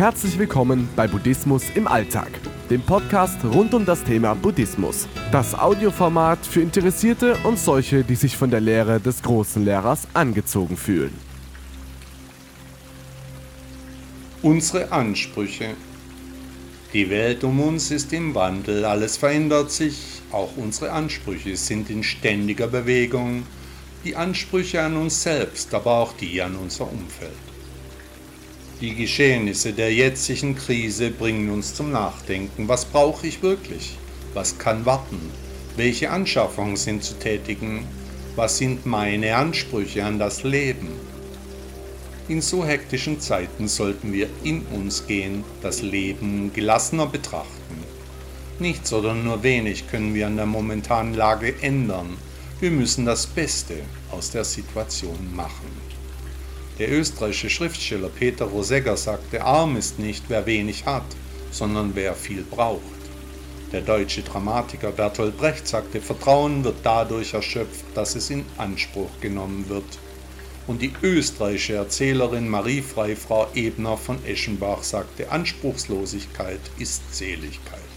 Herzlich willkommen bei Buddhismus im Alltag, dem Podcast rund um das Thema Buddhismus. Das Audioformat für Interessierte und solche, die sich von der Lehre des großen Lehrers angezogen fühlen. Unsere Ansprüche. Die Welt um uns ist im Wandel, alles verändert sich, auch unsere Ansprüche sind in ständiger Bewegung, die Ansprüche an uns selbst, aber auch die an unser Umfeld. Die Geschehnisse der jetzigen Krise bringen uns zum Nachdenken. Was brauche ich wirklich? Was kann warten? Welche Anschaffungen sind zu tätigen? Was sind meine Ansprüche an das Leben? In so hektischen Zeiten sollten wir in uns gehen, das Leben gelassener betrachten. Nichts oder nur wenig können wir an der momentanen Lage ändern. Wir müssen das Beste aus der Situation machen. Der österreichische Schriftsteller Peter Rosegger sagte, arm ist nicht, wer wenig hat, sondern wer viel braucht. Der deutsche Dramatiker Bertolt Brecht sagte, Vertrauen wird dadurch erschöpft, dass es in Anspruch genommen wird. Und die österreichische Erzählerin Marie Freifrau Ebner von Eschenbach sagte, Anspruchslosigkeit ist Seligkeit.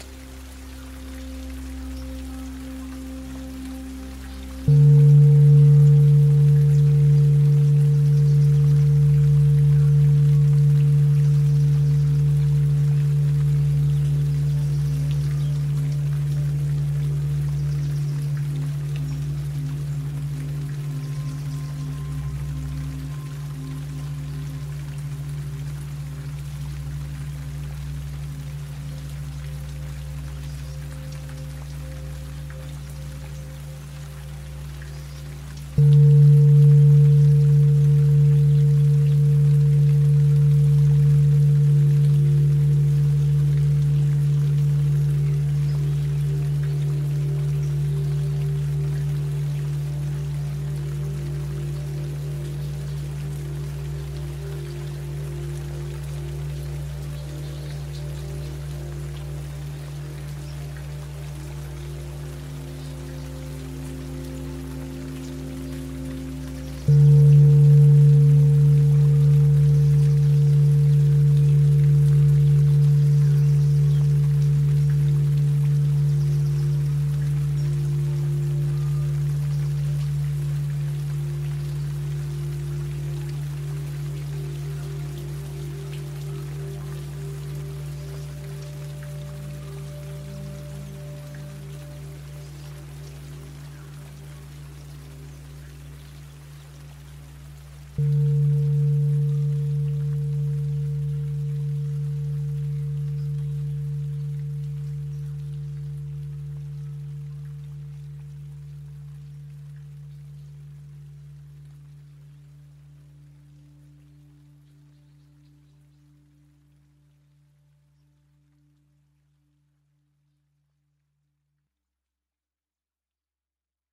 Mm-hmm.